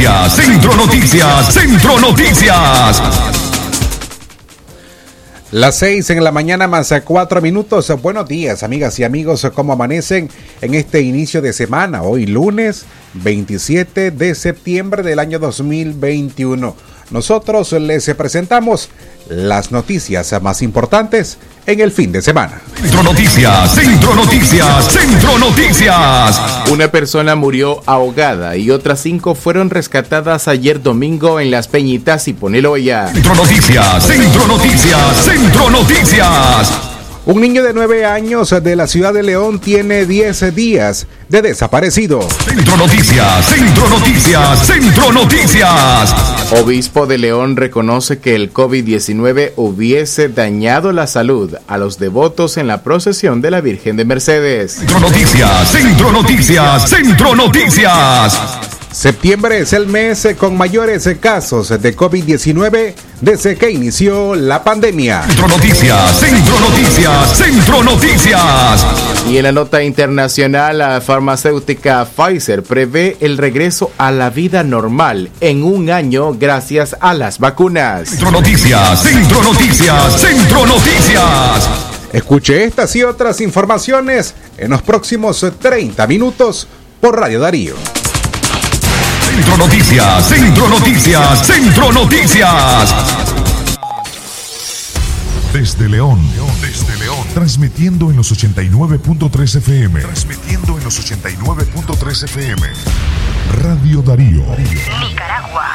Noticias, Centro Noticias, Centro Noticias. Las seis en la mañana más cuatro minutos. Buenos días, amigas y amigos. ¿Cómo amanecen en este inicio de semana? Hoy lunes 27 de septiembre del año 2021. Nosotros les presentamos las noticias más importantes en el fin de semana. Centro Noticias, Centro Noticias, Centro Noticias. Una persona murió ahogada y otras cinco fueron rescatadas ayer domingo en Las Peñitas y Poneloya. Centro Noticias, Centro Noticias, Centro Noticias. Un niño de 9 años de la ciudad de León tiene 10 días de desaparecido. Centro Noticias, Centro Noticias, Centro Noticias. Obispo de León reconoce que el COVID-19 hubiese dañado la salud a los devotos en la procesión de la Virgen de Mercedes. Centro Noticias, Centro Noticias, Centro Noticias. Septiembre es el mes con mayores casos de COVID-19 desde que inició la pandemia. Centro Noticias, Centro Noticias, Centro Noticias. Y en la nota internacional, la farmacéutica Pfizer prevé el regreso a la vida normal en un año gracias a las vacunas. Centro Noticias, Centro Noticias, Centro Noticias. Escuche estas y otras informaciones en los próximos 30 minutos por Radio Darío. Centro Noticias, Centro Noticias, Centro Noticias. Desde León, desde León, transmitiendo en los 89.3 FM. Transmitiendo en los 89.3 FM. Radio Darío. Nicaragua.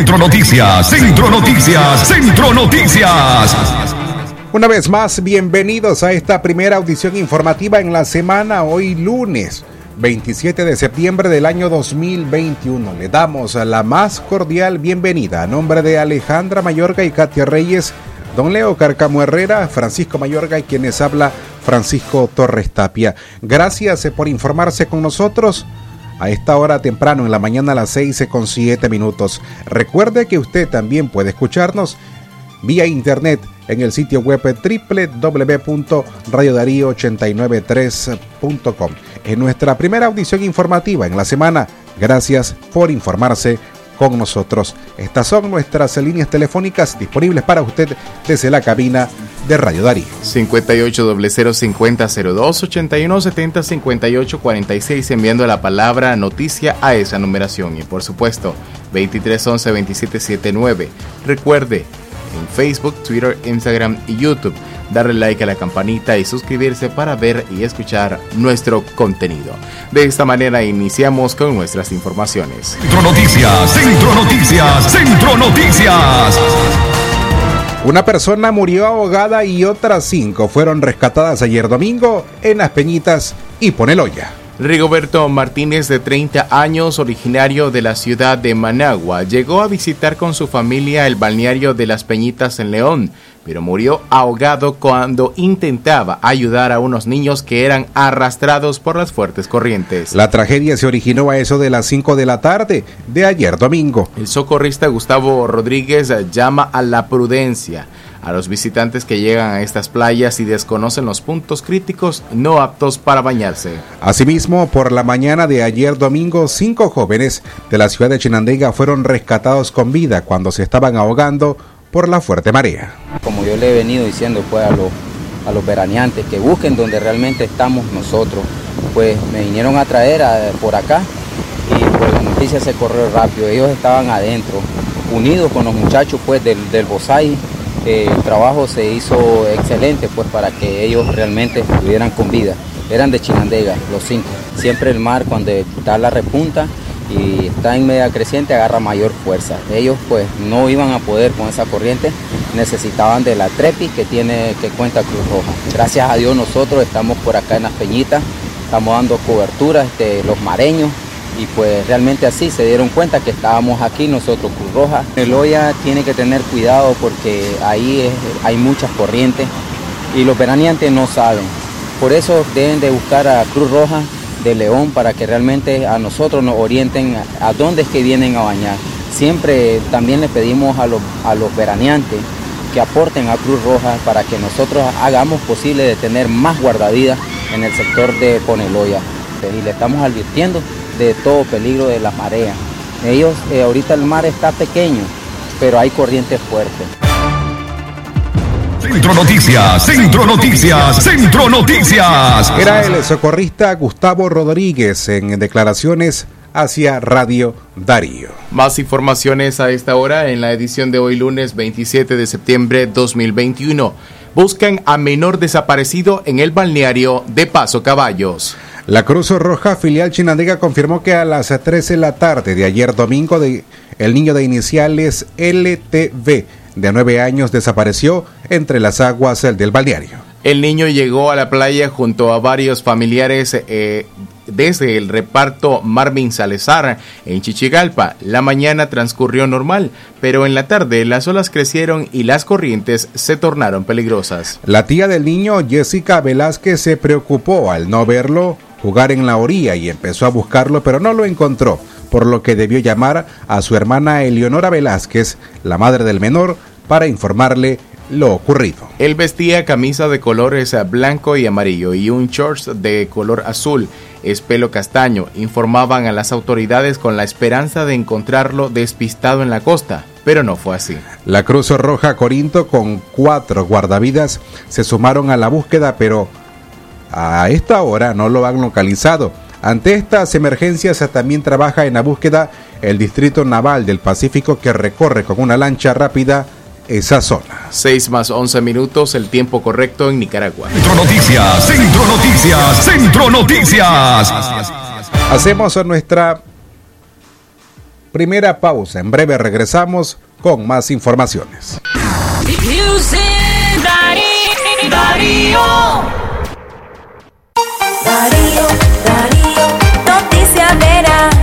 Centro Noticias, Centro Noticias, Centro Noticias. Una vez más, bienvenidos a esta primera audición informativa en la semana, hoy lunes 27 de septiembre del año 2021. Le damos la más cordial bienvenida a nombre de Alejandra Mayorga y Katia Reyes, don Leo Carcamo Herrera, Francisco Mayorga y quienes habla Francisco Torres Tapia. Gracias por informarse con nosotros a esta hora temprano en la mañana a las 6 con 7 minutos. Recuerde que usted también puede escucharnos vía internet en el sitio web www.radiodarío893.com. En nuestra primera audición informativa en la semana, gracias por informarse con nosotros. Estas son nuestras líneas telefónicas disponibles para usted desde la cabina de Radio Darío. 58 005002 81 70 58 46 enviando la palabra noticia a esa numeración y por supuesto 23 11 27 79. Recuerde en Facebook, Twitter, Instagram y YouTube darle like a la campanita y suscribirse para ver y escuchar nuestro contenido. De esta manera iniciamos con nuestras informaciones. Centro Noticias, Centro Noticias, Centro Noticias. Una persona murió ahogada y otras cinco fueron rescatadas ayer domingo en Las Peñitas y Poneloya. Rigoberto Martínez, de 30 años, originario de la ciudad de Managua, llegó a visitar con su familia el balneario de Las Peñitas en León, pero murió ahogado cuando intentaba ayudar a unos niños que eran arrastrados por las fuertes corrientes. La tragedia se originó a eso de las 5 de la tarde de ayer domingo. El socorrista Gustavo Rodríguez llama a la prudencia a los visitantes que llegan a estas playas y desconocen los puntos críticos no aptos para bañarse. Asimismo, por la mañana de ayer domingo, cinco jóvenes de la ciudad de Chinandega fueron rescatados con vida cuando se estaban ahogando por la fuerte marea. Como yo le he venido diciendo pues a los, a los veraneantes que busquen donde realmente estamos nosotros, pues me vinieron a traer a- por acá y pues la noticia se corrió rápido, ellos estaban adentro, unidos con los muchachos pues del, del Bosai, eh, el trabajo se hizo excelente pues para que ellos realmente estuvieran con vida, eran de Chinandega los cinco, siempre el mar cuando da la repunta y está en media creciente agarra mayor fuerza. Ellos pues no iban a poder con esa corriente, necesitaban de la trepi que tiene que cuenta Cruz Roja. Gracias a Dios nosotros estamos por acá en las Peñitas, estamos dando cobertura, este, los mareños y pues realmente así se dieron cuenta que estábamos aquí nosotros, Cruz Roja. El Loya tiene que tener cuidado porque ahí hay muchas corrientes y los veraneantes no saben. Por eso deben de buscar a Cruz Roja de León para que realmente a nosotros nos orienten a dónde es que vienen a bañar. Siempre también le pedimos a los, a los veraneantes que aporten a Cruz Roja para que nosotros hagamos posible de tener más guardavidas en el sector de Poneloya. Y le estamos advirtiendo de todo peligro de la marea. Ellos, eh, ahorita el mar está pequeño, pero hay corrientes fuertes. Centro Noticias, Centro Noticias, Centro Noticias. Era el socorrista Gustavo Rodríguez en declaraciones hacia Radio Darío. Más informaciones a esta hora en la edición de hoy lunes 27 de septiembre 2021. Buscan a menor desaparecido en el balneario de Paso Caballos. La Cruz Roja filial Chinandega confirmó que a las 13 de la tarde de ayer domingo de, el niño de iniciales LTV de 9 años desapareció entre las aguas del balneario. El niño llegó a la playa junto a varios familiares eh, desde el reparto Marvin Salazar en Chichigalpa. La mañana transcurrió normal, pero en la tarde las olas crecieron y las corrientes se tornaron peligrosas. La tía del niño, Jessica Velázquez, se preocupó al no verlo jugar en la orilla y empezó a buscarlo, pero no lo encontró, por lo que debió llamar a su hermana Eleonora Velázquez, la madre del menor, para informarle lo ocurrido. Él vestía camisa de colores blanco y amarillo y un shorts de color azul, es pelo castaño, informaban a las autoridades con la esperanza de encontrarlo despistado en la costa, pero no fue así. La Cruz Roja Corinto con cuatro guardavidas se sumaron a la búsqueda, pero a esta hora no lo han localizado. Ante estas emergencias también trabaja en la búsqueda el Distrito Naval del Pacífico que recorre con una lancha rápida esa zona. 6 más 11 minutos, el tiempo correcto en Nicaragua. Centro Noticias, Centro Noticias, Centro Noticias. Hacemos nuestra primera pausa. En breve regresamos con más informaciones. Darío, Darío, Darío, noticias veras.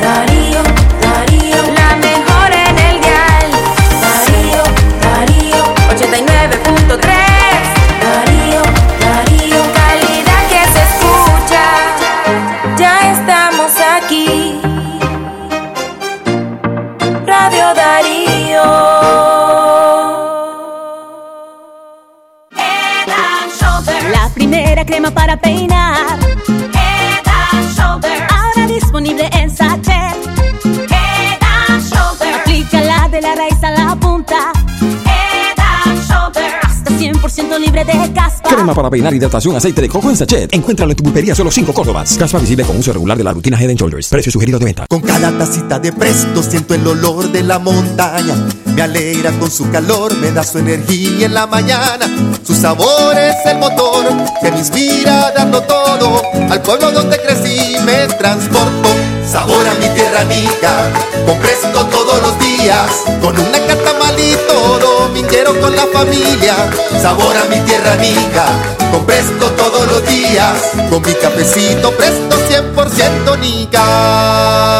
Darío, Darío, la mejor en el dial. Darío, Darío, 89.3. Darío, Darío, calidad que se escucha. Ya estamos aquí. Radio Darío. La primera crema para peinar. 100% libre de caspa. Crema para peinar hidratación aceite de coco en sachet. Encuéntralo en tu pulpería solo 5 Córdobas. Caspa visible con uso regular de la rutina Head Shoulders. Precio sugerido de venta. Con cada tacita de presto siento el olor de la montaña. Me alegra con su calor, me da su energía en la mañana. Su sabor es el motor que me inspira dando todo. Al pueblo donde crecí me transporto. Sabor a mi tierra amiga, con presto todos los días. Con una catamal y todo, minguero con la familia. Sabor a mi tierra amiga, con presto todos los días. Con mi cafecito presto 100% nica.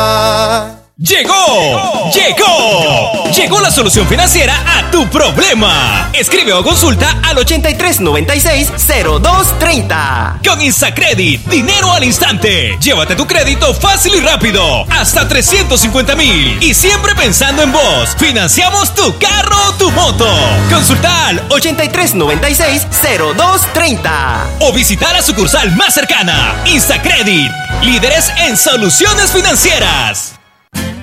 Llegó, llegó, llegó la solución financiera a tu problema. Escribe o consulta al 8396-0230. Con Instacredit, dinero al instante. Llévate tu crédito fácil y rápido, hasta 350 mil. Y siempre pensando en vos, financiamos tu carro o tu moto. Consulta al 8396-0230. o visitar la sucursal más cercana. Instacredit, líderes en soluciones financieras.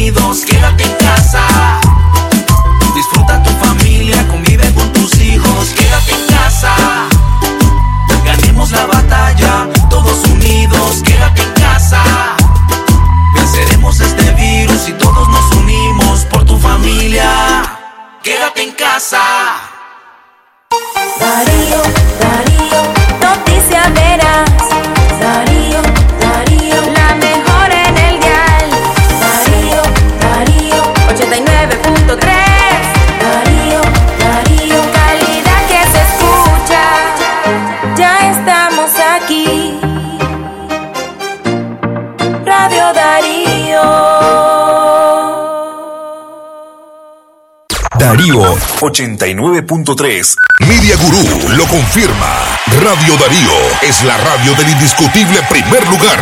unidos, quédate 89.3. Media Gurú lo confirma. Radio Darío es la radio del indiscutible primer lugar.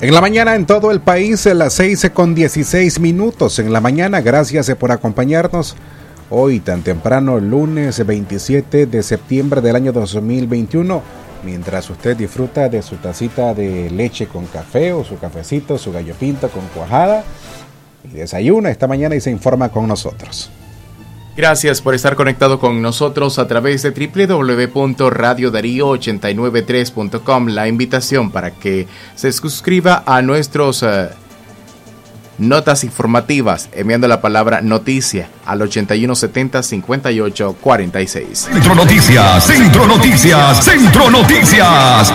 En la mañana en todo el país, a las 6 con 16 minutos en la mañana. Gracias por acompañarnos hoy tan temprano, lunes 27 de septiembre del año 2021. Mientras usted disfruta de su tacita de leche con café o su cafecito, su gallo pinto con cuajada y desayuna esta mañana y se informa con nosotros. Gracias por estar conectado con nosotros a través de www.radiodarío893.com. La invitación para que se suscriba a nuestros eh, notas informativas enviando la palabra noticia al 8170-5846. Centro Noticias, Centro Noticias, Centro Noticias.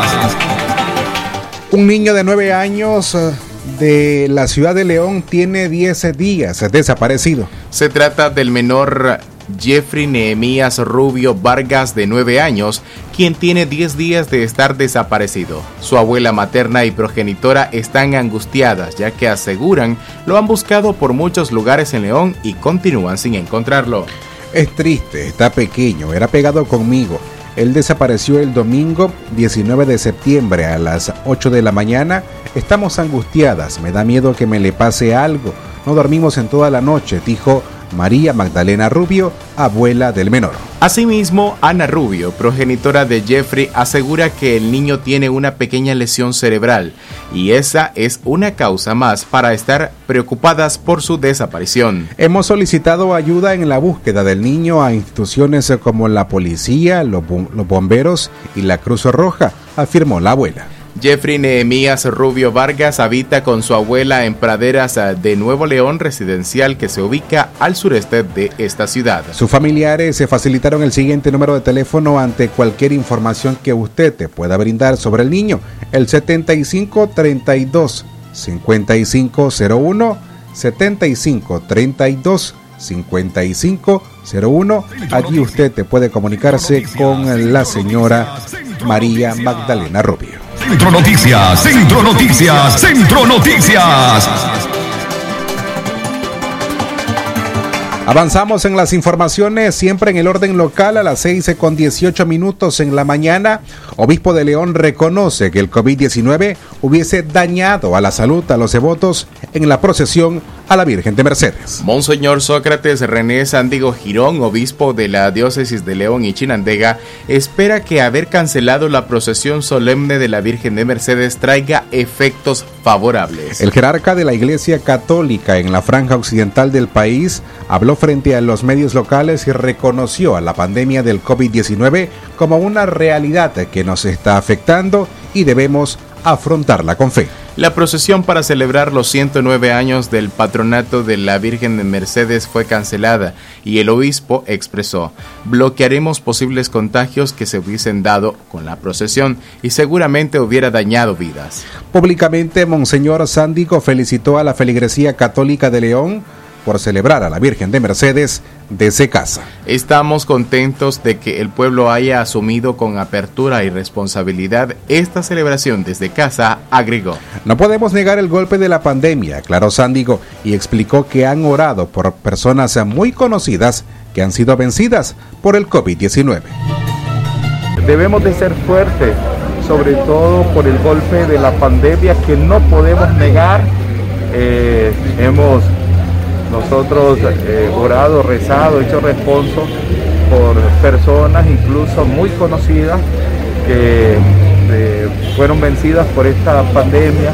Un niño de 9 años eh, de la ciudad de León tiene 10 días desaparecido. Se trata del menor Jeffrey Nehemías Rubio Vargas de 9 años, quien tiene 10 días de estar desaparecido. Su abuela materna y progenitora están angustiadas ya que aseguran lo han buscado por muchos lugares en León y continúan sin encontrarlo. Es triste, está pequeño, era pegado conmigo. Él desapareció el domingo 19 de septiembre a las 8 de la mañana. Estamos angustiadas, me da miedo que me le pase algo. No dormimos en toda la noche, dijo María Magdalena Rubio, abuela del menor. Asimismo, Ana Rubio, progenitora de Jeffrey, asegura que el niño tiene una pequeña lesión cerebral y esa es una causa más para estar preocupadas por su desaparición. Hemos solicitado ayuda en la búsqueda del niño a instituciones como la policía, los, bom- los bomberos y la Cruz Roja, afirmó la abuela. Jeffrey Nehemías Rubio Vargas habita con su abuela en praderas de Nuevo León residencial que se ubica al sureste de esta ciudad. Sus familiares se facilitaron el siguiente número de teléfono ante cualquier información que usted te pueda brindar sobre el niño, el 7532 5501 7532 5501. Allí usted te puede comunicarse con la señora María Magdalena Rubio. Centro Noticias, Centro Noticias, Centro Noticias. Avanzamos en las informaciones, siempre en el orden local, a las 6 con 18 minutos en la mañana. Obispo de León reconoce que el COVID-19 hubiese dañado a la salud a los devotos en la procesión a la Virgen de Mercedes. Monseñor Sócrates René Sandigo Girón, obispo de la diócesis de León y Chinandega, espera que haber cancelado la procesión solemne de la Virgen de Mercedes traiga efectos favorables. El jerarca de la Iglesia Católica en la franja occidental del país habló frente a los medios locales y reconoció a la pandemia del COVID-19 como una realidad que nos está afectando y debemos afrontarla con fe. La procesión para celebrar los 109 años del patronato de la Virgen de Mercedes fue cancelada y el obispo expresó, bloquearemos posibles contagios que se hubiesen dado con la procesión y seguramente hubiera dañado vidas. Públicamente, Monseñor Sándico felicitó a la feligresía católica de León por celebrar a la Virgen de Mercedes desde casa. Estamos contentos de que el pueblo haya asumido con apertura y responsabilidad esta celebración desde casa, agregó. No podemos negar el golpe de la pandemia, aclaró Sándigo, y explicó que han orado por personas muy conocidas que han sido vencidas por el COVID-19. Debemos de ser fuertes, sobre todo por el golpe de la pandemia que no podemos negar. Eh, hemos nosotros eh, orado, rezado, hecho responso por personas incluso muy conocidas que eh, fueron vencidas por esta pandemia.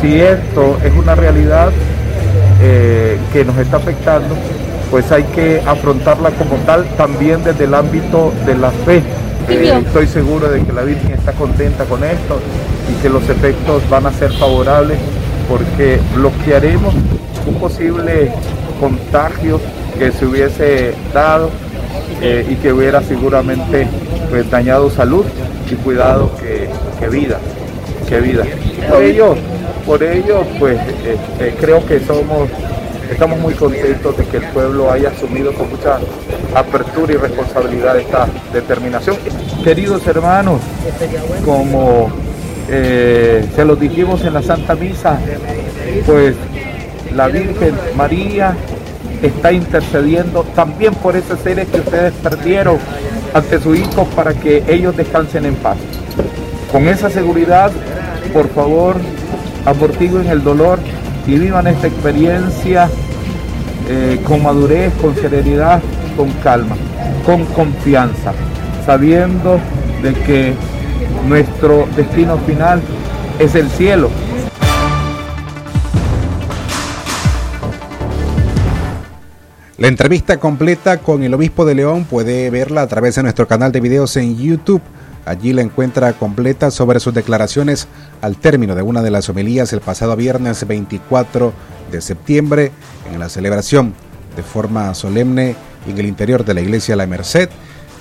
Si esto es una realidad eh, que nos está afectando, pues hay que afrontarla como tal también desde el ámbito de la fe. Eh, estoy seguro de que la Virgen está contenta con esto y que los efectos van a ser favorables porque bloquearemos un posible contagio que se hubiese dado eh, y que hubiera seguramente pues, dañado salud y cuidado que, que vida, que vida. Por ello, por ello pues este, creo que somos, estamos muy contentos de que el pueblo haya asumido con mucha apertura y responsabilidad esta determinación. Queridos hermanos, como eh, se los dijimos en la Santa Misa, pues la Virgen María está intercediendo también por esos seres que ustedes perdieron ante su hijo para que ellos descansen en paz. Con esa seguridad, por favor, amortiguen el dolor y vivan esta experiencia eh, con madurez, con serenidad, con calma, con confianza, sabiendo de que nuestro destino final es el cielo. La entrevista completa con el obispo de León puede verla a través de nuestro canal de videos en YouTube. Allí la encuentra completa sobre sus declaraciones al término de una de las homilías el pasado viernes 24 de septiembre en la celebración de forma solemne en el interior de la iglesia La Merced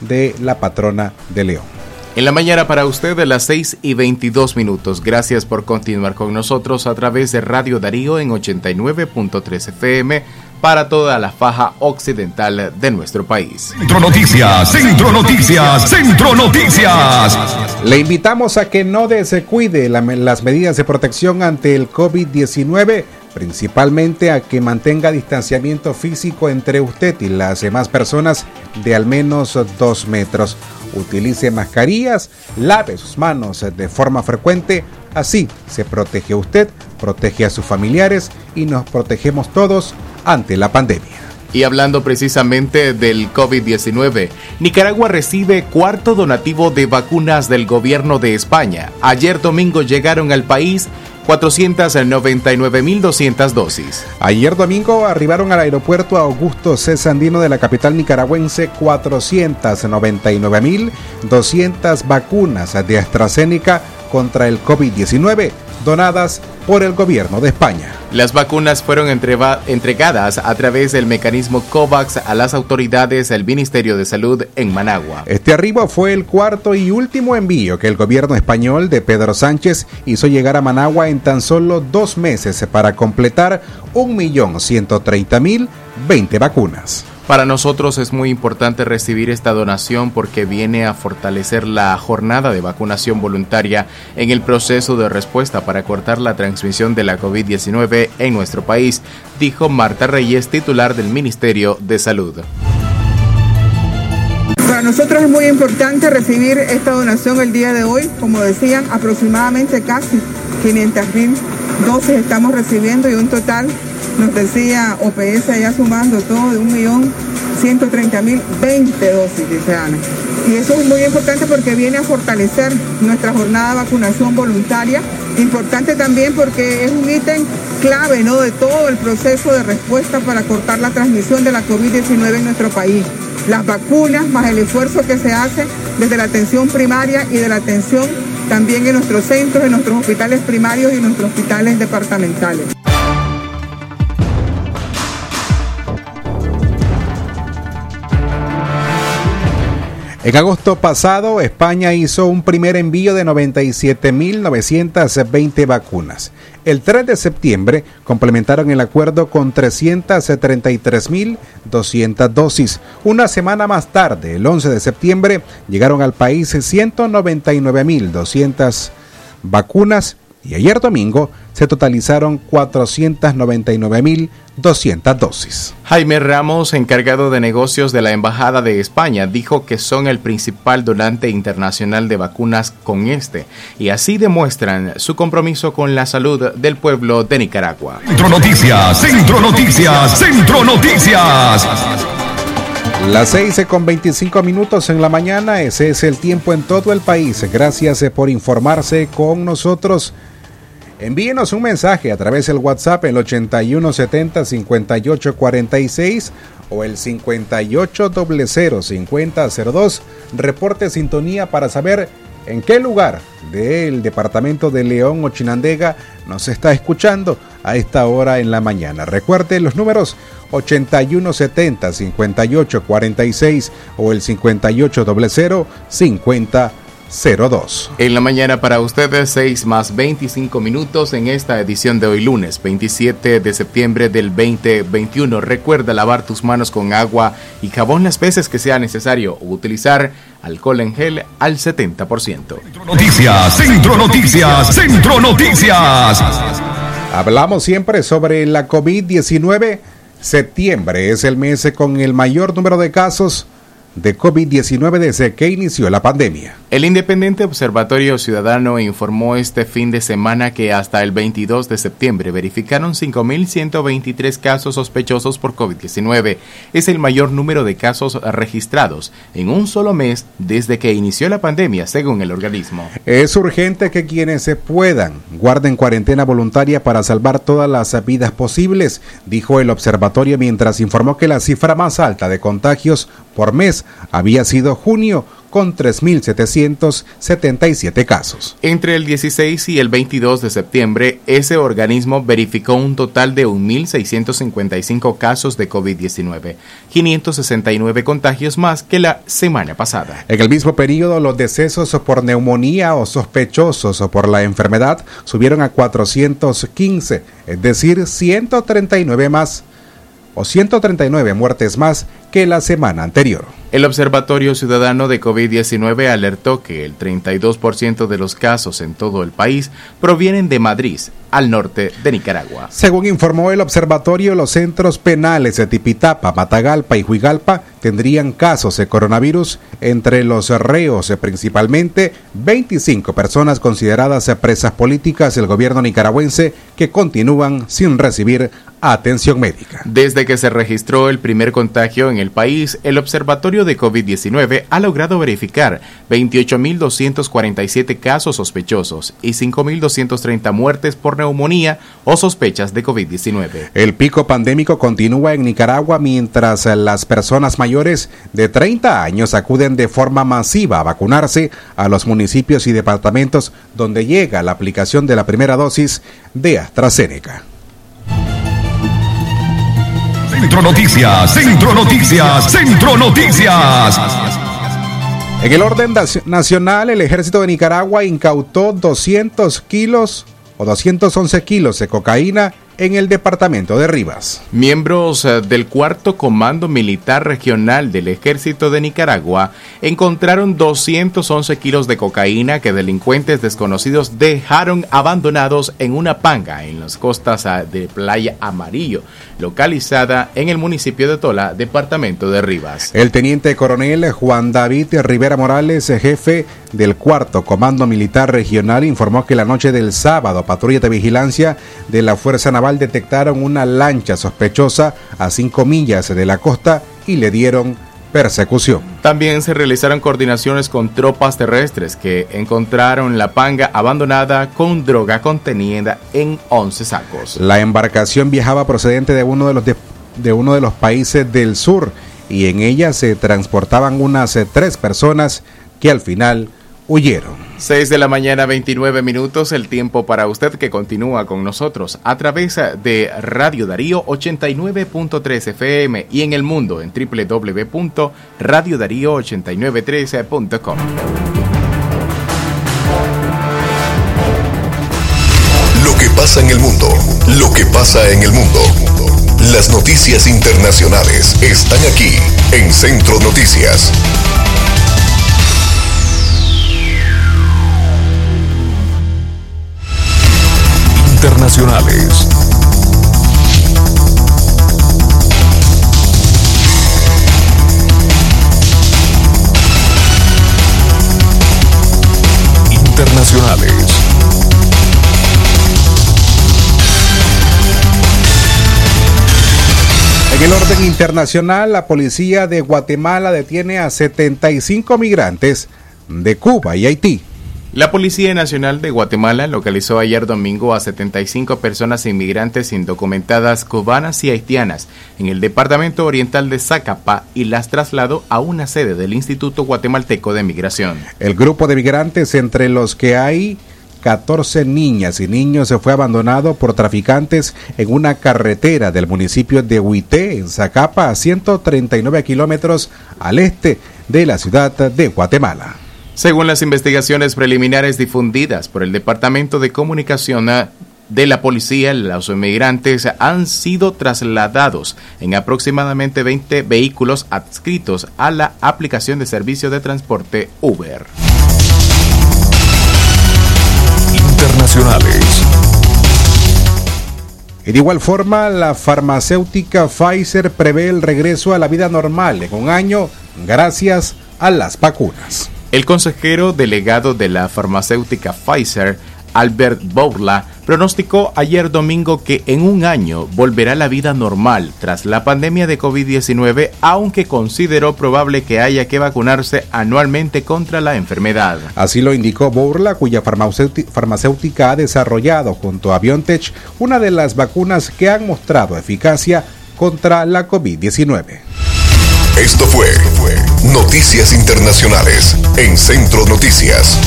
de la patrona de León. En la mañana para usted de las 6 y 22 minutos. Gracias por continuar con nosotros a través de Radio Darío en 89.3 FM para toda la faja occidental de nuestro país. Centro Noticias, Centro Noticias, Centro Noticias. Le invitamos a que no descuide la- las medidas de protección ante el COVID-19, principalmente a que mantenga distanciamiento físico entre usted y las demás personas de al menos dos metros. Utilice mascarillas, lave sus manos de forma frecuente, así se protege usted, protege a sus familiares y nos protegemos todos ante la pandemia. Y hablando precisamente del COVID-19, Nicaragua recibe cuarto donativo de vacunas del gobierno de España. Ayer domingo llegaron al país 499.200 dosis. Ayer domingo arribaron al aeropuerto Augusto C. Sandino de la capital nicaragüense 499.200 vacunas de AstraZeneca contra el COVID-19 donadas por el gobierno de España. Las vacunas fueron entregadas a través del mecanismo COVAX a las autoridades del Ministerio de Salud en Managua. Este arribo fue el cuarto y último envío que el gobierno español de Pedro Sánchez hizo llegar a Managua en tan solo dos meses para completar 1.130.020 vacunas. Para nosotros es muy importante recibir esta donación porque viene a fortalecer la jornada de vacunación voluntaria en el proceso de respuesta para cortar la transmisión de la COVID-19 en nuestro país, dijo Marta Reyes, titular del Ministerio de Salud. Para nosotros es muy importante recibir esta donación el día de hoy. Como decían, aproximadamente casi 500 mil dosis estamos recibiendo y un total, nos decía OPS ya sumando todo de 1.130.020 dosis, dice Ana. Y eso es muy importante porque viene a fortalecer nuestra jornada de vacunación voluntaria. Importante también porque es un ítem clave ¿no? de todo el proceso de respuesta para cortar la transmisión de la COVID-19 en nuestro país las vacunas, más el esfuerzo que se hace desde la atención primaria y de la atención también en nuestros centros, en nuestros hospitales primarios y en nuestros hospitales departamentales. En agosto pasado, España hizo un primer envío de 97.920 vacunas. El 3 de septiembre complementaron el acuerdo con 333.200 dosis. Una semana más tarde, el 11 de septiembre, llegaron al país 199.200 vacunas y ayer domingo se totalizaron 499.200 dosis. Jaime Ramos, encargado de negocios de la Embajada de España, dijo que son el principal donante internacional de vacunas con este y así demuestran su compromiso con la salud del pueblo de Nicaragua. Centro Noticias, Centro Noticias, Centro Noticias. Las 6 con 25 minutos en la mañana, ese es el tiempo en todo el país. Gracias por informarse con nosotros. Envíenos un mensaje a través del WhatsApp el 8170-5846 o el 5800-5002. Reporte sintonía para saber en qué lugar del departamento de León o Chinandega nos está escuchando a esta hora en la mañana. Recuerde los números 8170-5846 o el 5800-5002. En la mañana para ustedes, 6 más 25 minutos en esta edición de hoy lunes 27 de septiembre del 2021. Recuerda lavar tus manos con agua y jabón las veces que sea necesario o utilizar alcohol en gel al 70%. Noticias, Centro Noticias, Centro Noticias. Hablamos siempre sobre la COVID-19. Septiembre es el mes con el mayor número de casos de COVID-19 desde que inició la pandemia. El Independiente Observatorio Ciudadano informó este fin de semana que hasta el 22 de septiembre verificaron 5.123 casos sospechosos por COVID-19. Es el mayor número de casos registrados en un solo mes desde que inició la pandemia, según el organismo. Es urgente que quienes se puedan guarden cuarentena voluntaria para salvar todas las vidas posibles, dijo el observatorio mientras informó que la cifra más alta de contagios por mes había sido junio con 3.777 casos. Entre el 16 y el 22 de septiembre, ese organismo verificó un total de 1.655 casos de COVID-19, 569 contagios más que la semana pasada. En el mismo periodo, los decesos por neumonía o sospechosos por la enfermedad subieron a 415, es decir, 139 más o 139 muertes más que la semana anterior. El Observatorio Ciudadano de COVID-19 alertó que el 32% de los casos en todo el país provienen de Madrid, al norte de Nicaragua. Según informó el observatorio, los centros penales de Tipitapa, Matagalpa y Huigalpa tendrían casos de coronavirus entre los reos, principalmente 25 personas consideradas presas políticas del gobierno nicaragüense que continúan sin recibir atención médica. Desde que se registró el primer contagio en el país, el Observatorio de COVID-19 ha logrado verificar 28.247 casos sospechosos y 5.230 muertes por neumonía o sospechas de COVID-19. El pico pandémico continúa en Nicaragua mientras las personas mayores de 30 años acuden de forma masiva a vacunarse a los municipios y departamentos donde llega la aplicación de la primera dosis de AstraZeneca. Centro Noticias, Centro Noticias, Centro Noticias. En el orden nacional, el ejército de Nicaragua incautó 200 kilos o 211 kilos de cocaína en el departamento de Rivas. Miembros eh, del cuarto Comando Militar Regional del Ejército de Nicaragua encontraron 211 kilos de cocaína que delincuentes desconocidos dejaron abandonados en una panga en las costas ah, de Playa Amarillo, localizada en el municipio de Tola, departamento de Rivas. El teniente coronel Juan David Rivera Morales, jefe del cuarto Comando Militar Regional, informó que la noche del sábado, patrulla de vigilancia de la Fuerza Naval detectaron una lancha sospechosa a 5 millas de la costa y le dieron persecución. También se realizaron coordinaciones con tropas terrestres que encontraron la panga abandonada con droga contenida en 11 sacos. La embarcación viajaba procedente de uno de los, de, de uno de los países del sur y en ella se transportaban unas tres personas que al final huyeron. 6 de la mañana, 29 minutos, el tiempo para usted que continúa con nosotros a través de Radio Darío 89.3 FM y en el mundo en www.radiodarío8913.com. Lo que pasa en el mundo, lo que pasa en el mundo. Las noticias internacionales están aquí en Centro Noticias. Internacionales. Internacionales. En el orden internacional, la policía de Guatemala detiene a 75 migrantes de Cuba y Haití. La Policía Nacional de Guatemala localizó ayer domingo a 75 personas inmigrantes indocumentadas cubanas y haitianas en el departamento oriental de Zacapa y las trasladó a una sede del Instituto Guatemalteco de Migración. El grupo de migrantes, entre los que hay 14 niñas y niños, se fue abandonado por traficantes en una carretera del municipio de Huité, en Zacapa, a 139 kilómetros al este de la ciudad de Guatemala. Según las investigaciones preliminares difundidas por el Departamento de Comunicación de la Policía, los inmigrantes han sido trasladados en aproximadamente 20 vehículos adscritos a la aplicación de servicio de transporte Uber. Internacionales. Y de igual forma, la farmacéutica Pfizer prevé el regreso a la vida normal en un año gracias a las vacunas. El consejero delegado de la farmacéutica Pfizer, Albert Bourla, pronosticó ayer domingo que en un año volverá la vida normal tras la pandemia de COVID-19, aunque consideró probable que haya que vacunarse anualmente contra la enfermedad. Así lo indicó Bourla, cuya farmacéutica ha desarrollado junto a BioNTech una de las vacunas que han mostrado eficacia contra la COVID-19. Esto fue Noticias Internacionales en Centro Noticias.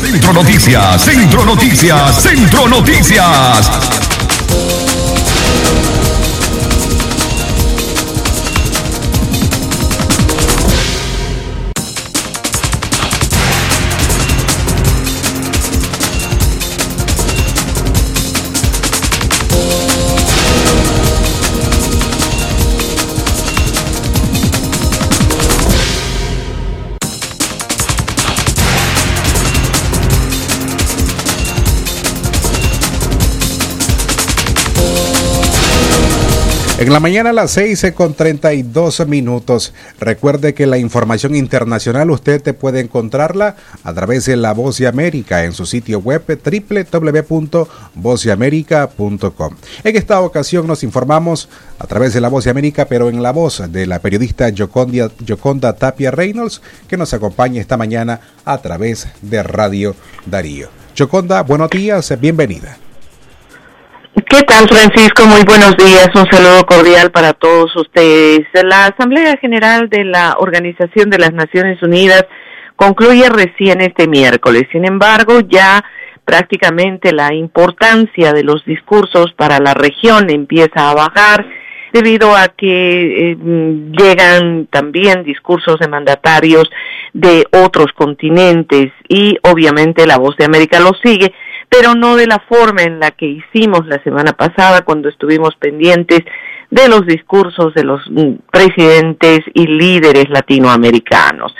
Centro Noticias, Centro Noticias, Centro Noticias. En la mañana a las 6 con 32 minutos. Recuerde que la información internacional usted te puede encontrarla a través de La Voz de América en su sitio web www.vozdeamerica.com. En esta ocasión nos informamos a través de La Voz de América, pero en la voz de la periodista Yoconda, Yoconda Tapia Reynolds, que nos acompaña esta mañana a través de Radio Darío. Yoconda, buenos días, bienvenida. ¿Qué tal, Francisco? Muy buenos días. Un saludo cordial para todos ustedes. La Asamblea General de la Organización de las Naciones Unidas concluye recién este miércoles. Sin embargo, ya prácticamente la importancia de los discursos para la región empieza a bajar debido a que eh, llegan también discursos de mandatarios de otros continentes y obviamente la voz de América lo sigue pero no de la forma en la que hicimos la semana pasada cuando estuvimos pendientes de los discursos de los mm, presidentes y líderes latinoamericanos.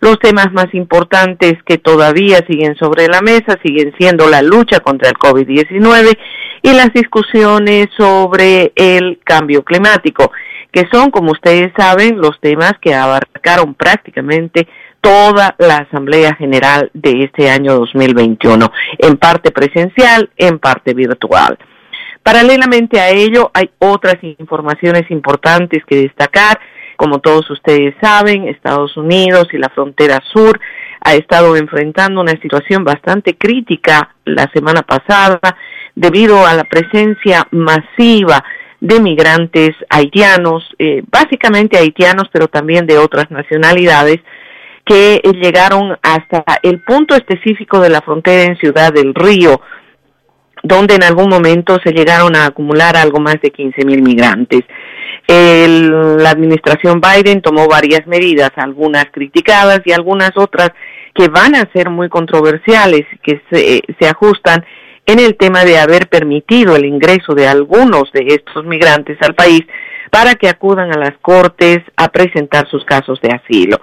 Los temas más importantes que todavía siguen sobre la mesa siguen siendo la lucha contra el COVID-19 y las discusiones sobre el cambio climático, que son, como ustedes saben, los temas que abarcaron prácticamente toda la Asamblea General de este año 2021, en parte presencial, en parte virtual. Paralelamente a ello, hay otras informaciones importantes que destacar. Como todos ustedes saben, Estados Unidos y la frontera sur ha estado enfrentando una situación bastante crítica la semana pasada debido a la presencia masiva de migrantes haitianos, eh, básicamente haitianos, pero también de otras nacionalidades, que llegaron hasta el punto específico de la frontera en Ciudad del Río, donde en algún momento se llegaron a acumular algo más de 15 mil migrantes. El, la administración Biden tomó varias medidas, algunas criticadas y algunas otras que van a ser muy controversiales, que se, se ajustan en el tema de haber permitido el ingreso de algunos de estos migrantes al país para que acudan a las cortes a presentar sus casos de asilo.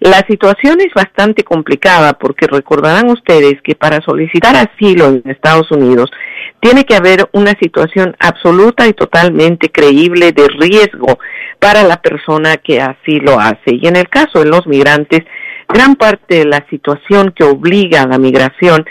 La situación es bastante complicada porque recordarán ustedes que para solicitar asilo en Estados Unidos tiene que haber una situación absoluta y totalmente creíble de riesgo para la persona que así lo hace. Y en el caso de los migrantes, gran parte de la situación que obliga a la migración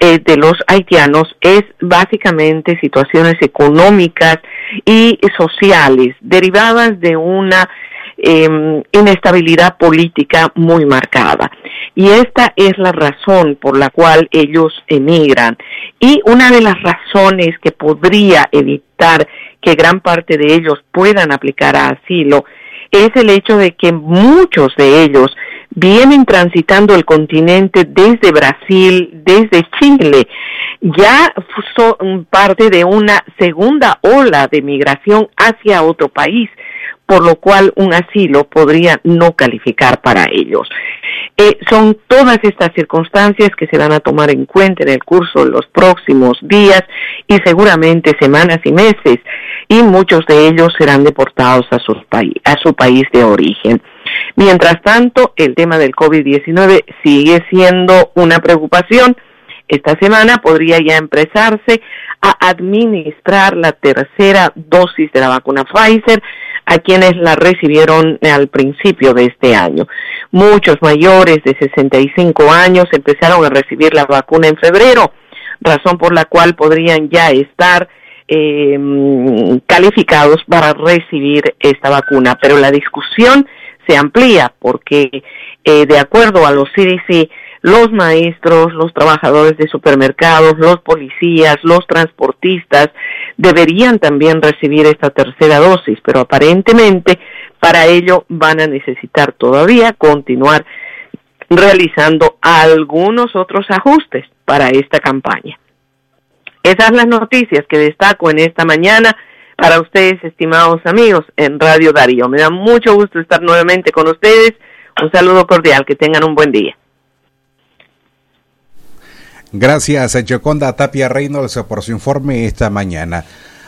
eh, de los haitianos es básicamente situaciones económicas y sociales derivadas de una eh, inestabilidad política muy marcada. Y esta es la razón por la cual ellos emigran. Y una de las razones que podría evitar que gran parte de ellos puedan aplicar a asilo es el hecho de que muchos de ellos vienen transitando el continente desde Brasil, desde Chile. Ya son parte de una segunda ola de migración hacia otro país por lo cual un asilo podría no calificar para ellos. Eh, son todas estas circunstancias que se van a tomar en cuenta en el curso de los próximos días y seguramente semanas y meses, y muchos de ellos serán deportados a su, a su país de origen. Mientras tanto, el tema del COVID-19 sigue siendo una preocupación. Esta semana podría ya empezarse a administrar la tercera dosis de la vacuna Pfizer a quienes la recibieron al principio de este año. Muchos mayores de 65 años empezaron a recibir la vacuna en febrero, razón por la cual podrían ya estar eh, calificados para recibir esta vacuna. Pero la discusión se amplía porque, eh, de acuerdo a los CDC, los maestros, los trabajadores de supermercados, los policías, los transportistas deberían también recibir esta tercera dosis, pero aparentemente para ello van a necesitar todavía continuar realizando algunos otros ajustes para esta campaña. Esas las noticias que destaco en esta mañana para ustedes, estimados amigos, en Radio Darío. Me da mucho gusto estar nuevamente con ustedes. Un saludo cordial, que tengan un buen día. Gracias Yoconda Tapia Reynolds por su informe esta mañana.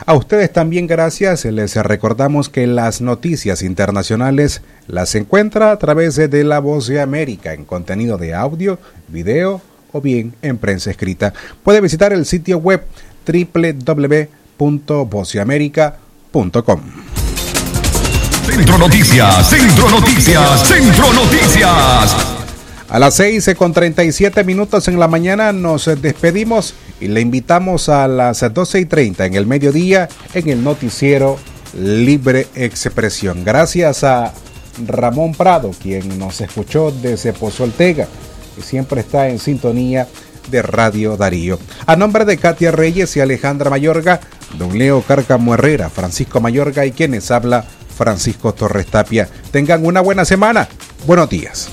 A ustedes también gracias. Les recordamos que las noticias internacionales las encuentra a través de La Voz de América en contenido de audio, video o bien en prensa escrita. Puede visitar el sitio web www.voceamerica.com. Centro Noticias, Centro Noticias, Centro Noticias. A las 6 con 37 minutos en la mañana nos despedimos y le invitamos a las 12 y 30 en el mediodía en el noticiero Libre Expresión. Gracias a Ramón Prado, quien nos escuchó desde Pozo Ortega y siempre está en sintonía de Radio Darío. A nombre de Katia Reyes y Alejandra Mayorga, don Leo Carcamo Herrera, Francisco Mayorga y quienes habla Francisco Torres Tapia. Tengan una buena semana. Buenos días.